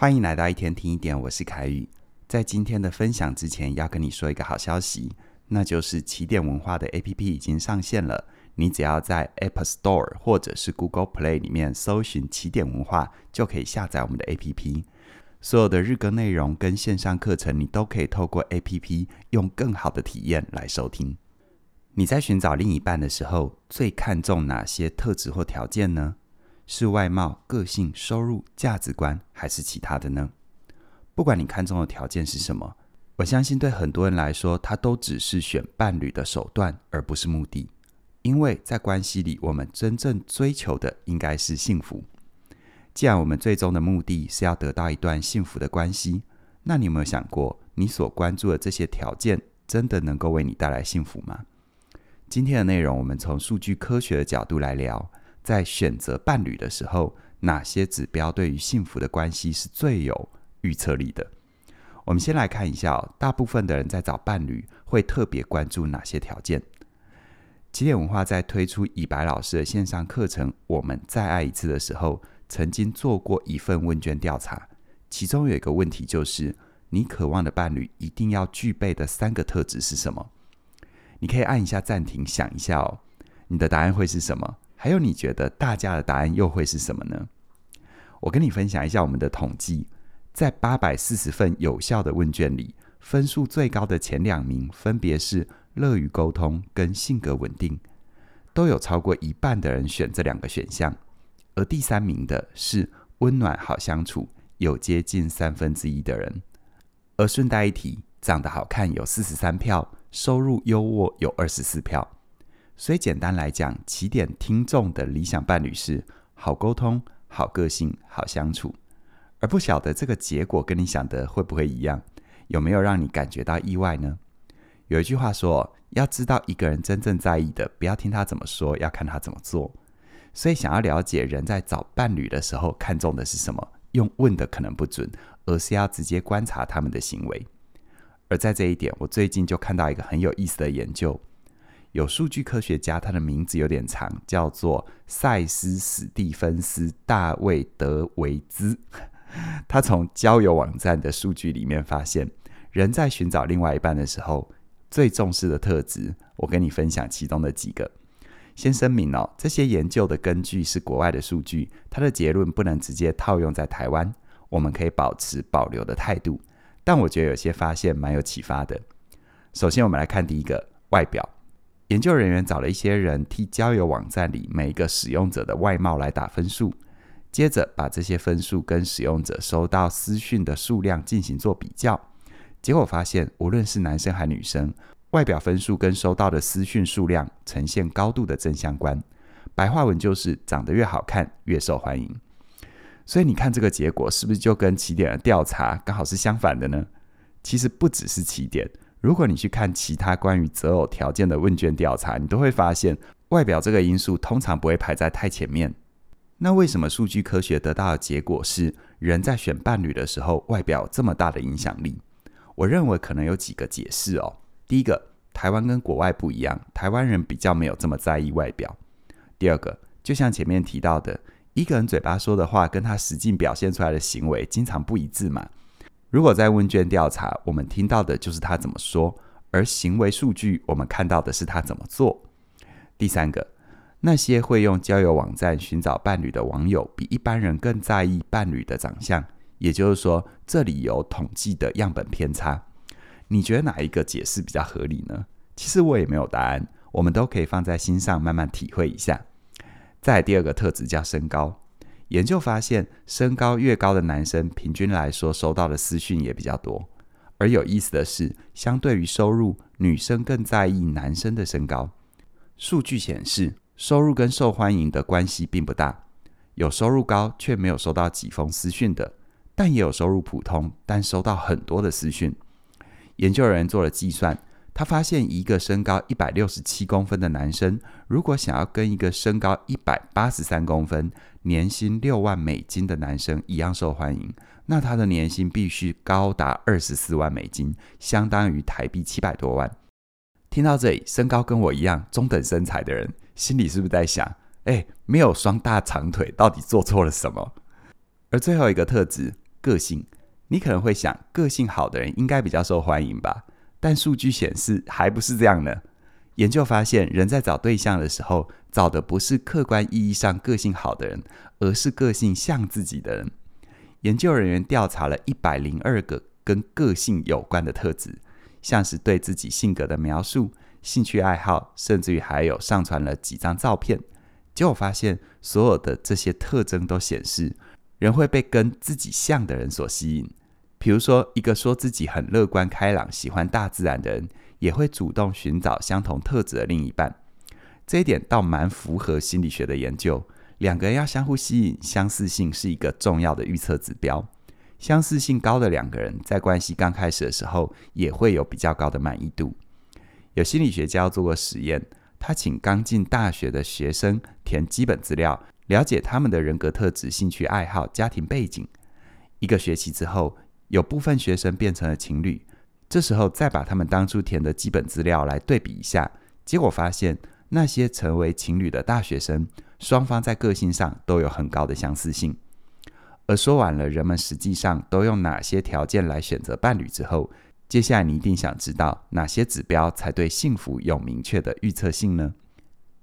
欢迎来到一天听一点，我是凯宇。在今天的分享之前，要跟你说一个好消息，那就是起点文化的 APP 已经上线了。你只要在 App Store 或者是 Google Play 里面搜寻起点文化，就可以下载我们的 APP。所有的日更内容跟线上课程，你都可以透过 APP 用更好的体验来收听。你在寻找另一半的时候，最看重哪些特质或条件呢？是外貌、个性、收入、价值观，还是其他的呢？不管你看中的条件是什么，我相信对很多人来说，它都只是选伴侣的手段，而不是目的。因为在关系里，我们真正追求的应该是幸福。既然我们最终的目的是要得到一段幸福的关系，那你有没有想过，你所关注的这些条件，真的能够为你带来幸福吗？今天的内容，我们从数据科学的角度来聊。在选择伴侣的时候，哪些指标对于幸福的关系是最有预测力的？我们先来看一下哦，大部分的人在找伴侣会特别关注哪些条件？起点文化在推出以白老师的线上课程《我们再爱一次》的时候，曾经做过一份问卷调查，其中有一个问题就是：你渴望的伴侣一定要具备的三个特质是什么？你可以按一下暂停，想一下哦，你的答案会是什么？还有，你觉得大家的答案又会是什么呢？我跟你分享一下我们的统计，在八百四十份有效的问卷里，分数最高的前两名分别是乐于沟通跟性格稳定，都有超过一半的人选这两个选项，而第三名的是温暖好相处，有接近三分之一的人。而顺带一提，长得好看有四十三票，收入优渥有二十四票。所以简单来讲，起点听众的理想伴侣是好沟通、好个性、好相处，而不晓得这个结果跟你想的会不会一样？有没有让你感觉到意外呢？有一句话说，要知道一个人真正在意的，不要听他怎么说，要看他怎么做。所以想要了解人在找伴侣的时候看重的是什么，用问的可能不准，而是要直接观察他们的行为。而在这一点，我最近就看到一个很有意思的研究。有数据科学家，他的名字有点长，叫做塞斯·史蒂芬斯·大卫·德维兹。他从交友网站的数据里面发现，人在寻找另外一半的时候，最重视的特质，我跟你分享其中的几个。先声明哦，这些研究的根据是国外的数据，它的结论不能直接套用在台湾，我们可以保持保留的态度。但我觉得有些发现蛮有启发的。首先，我们来看第一个，外表。研究人员找了一些人替交友网站里每一个使用者的外貌来打分数，接着把这些分数跟使用者收到私讯的数量进行做比较，结果发现无论是男生还女生，外表分数跟收到的私讯数量呈现高度的正相关。白话文就是长得越好看越受欢迎。所以你看这个结果是不是就跟起点的调查刚好是相反的呢？其实不只是起点。如果你去看其他关于择偶条件的问卷调查，你都会发现外表这个因素通常不会排在太前面。那为什么数据科学得到的结果是人在选伴侣的时候，外表这么大的影响力？我认为可能有几个解释哦。第一个，台湾跟国外不一样，台湾人比较没有这么在意外表。第二个，就像前面提到的，一个人嘴巴说的话跟他实际表现出来的行为经常不一致嘛。如果在问卷调查，我们听到的就是他怎么说，而行为数据我们看到的是他怎么做。第三个，那些会用交友网站寻找伴侣的网友，比一般人更在意伴侣的长相，也就是说，这里有统计的样本偏差。你觉得哪一个解释比较合理呢？其实我也没有答案，我们都可以放在心上慢慢体会一下。再第二个特质叫身高。研究发现，身高越高的男生，平均来说收到的私讯也比较多。而有意思的是，相对于收入，女生更在意男生的身高。数据显示，收入跟受欢迎的关系并不大。有收入高却没有收到几封私讯的，但也有收入普通但收到很多的私讯。研究人员做了计算。他发现，一个身高一百六十七公分的男生，如果想要跟一个身高一百八十三公分、年薪六万美金的男生一样受欢迎，那他的年薪必须高达二十四万美金，相当于台币七百多万。听到这里，身高跟我一样中等身材的人，心里是不是在想：哎，没有双大长腿，到底做错了什么？而最后一个特质，个性。你可能会想，个性好的人应该比较受欢迎吧？但数据显示还不是这样呢。研究发现，人在找对象的时候，找的不是客观意义上个性好的人，而是个性像自己的人。研究人员调查了一百零二个跟个性有关的特质，像是对自己性格的描述、兴趣爱好，甚至于还有上传了几张照片。结果发现，所有的这些特征都显示，人会被跟自己像的人所吸引。比如说，一个说自己很乐观开朗、喜欢大自然的人，也会主动寻找相同特质的另一半。这一点倒蛮符合心理学的研究。两个人要相互吸引，相似性是一个重要的预测指标。相似性高的两个人，在关系刚开始的时候，也会有比较高的满意度。有心理学家做过实验，他请刚进大学的学生填基本资料，了解他们的人格特质、兴趣爱好、家庭背景。一个学期之后，有部分学生变成了情侣。这时候再把他们当初填的基本资料来对比一下，结果发现那些成为情侣的大学生，双方在个性上都有很高的相似性。而说完了人们实际上都用哪些条件来选择伴侣之后，接下来你一定想知道哪些指标才对幸福有明确的预测性呢？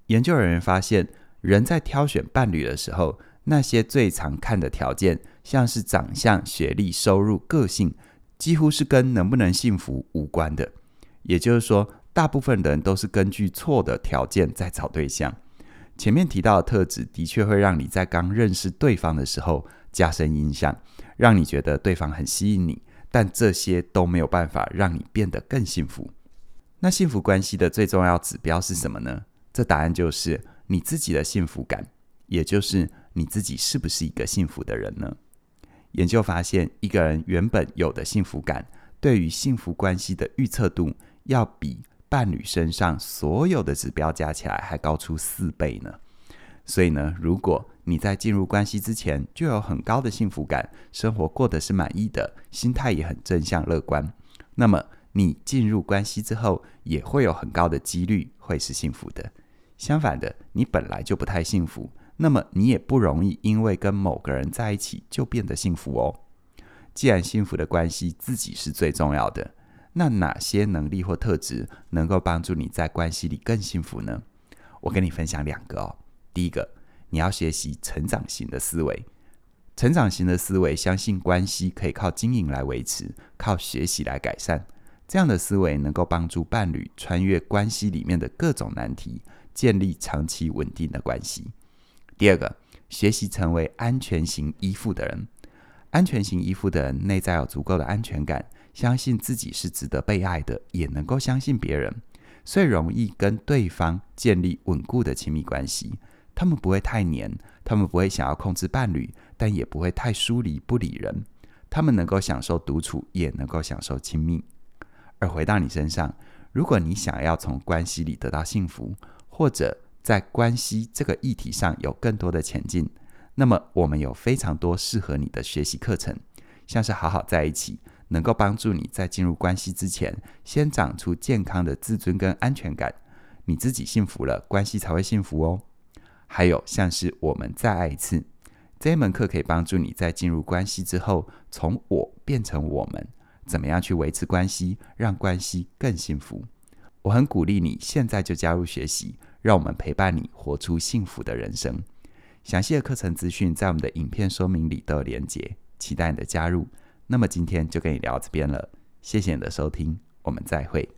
研究人员发现，人在挑选伴侣的时候，那些最常看的条件，像是长相、学历、收入、个性，几乎是跟能不能幸福无关的。也就是说，大部分人都是根据错的条件在找对象。前面提到的特质，的确会让你在刚认识对方的时候加深印象，让你觉得对方很吸引你。但这些都没有办法让你变得更幸福。那幸福关系的最重要指标是什么呢？这答案就是你自己的幸福感，也就是。你自己是不是一个幸福的人呢？研究发现，一个人原本有的幸福感，对于幸福关系的预测度，要比伴侣身上所有的指标加起来还高出四倍呢。所以呢，如果你在进入关系之前就有很高的幸福感，生活过得是满意的，心态也很正向乐观，那么你进入关系之后，也会有很高的几率会是幸福的。相反的，你本来就不太幸福。那么你也不容易因为跟某个人在一起就变得幸福哦。既然幸福的关系自己是最重要的，那哪些能力或特质能够帮助你在关系里更幸福呢？我跟你分享两个哦。第一个，你要学习成长型的思维。成长型的思维相信关系可以靠经营来维持，靠学习来改善。这样的思维能够帮助伴侣穿越关系里面的各种难题，建立长期稳定的关系。第二个，学习成为安全型依附的人。安全型依附的人内在有足够的安全感，相信自己是值得被爱的，也能够相信别人，所以容易跟对方建立稳固的亲密关系。他们不会太黏，他们不会想要控制伴侣，但也不会太疏离不理人。他们能够享受独处，也能够享受亲密。而回到你身上，如果你想要从关系里得到幸福，或者在关系这个议题上有更多的前进，那么我们有非常多适合你的学习课程，像是好好在一起，能够帮助你在进入关系之前，先长出健康的自尊跟安全感。你自己幸福了，关系才会幸福哦。还有像是我们再爱一次这一门课，可以帮助你在进入关系之后，从我变成我们，怎么样去维持关系，让关系更幸福。我很鼓励你现在就加入学习。让我们陪伴你活出幸福的人生。详细的课程资讯在我们的影片说明里都有连结，期待你的加入。那么今天就跟你聊到这边了，谢谢你的收听，我们再会。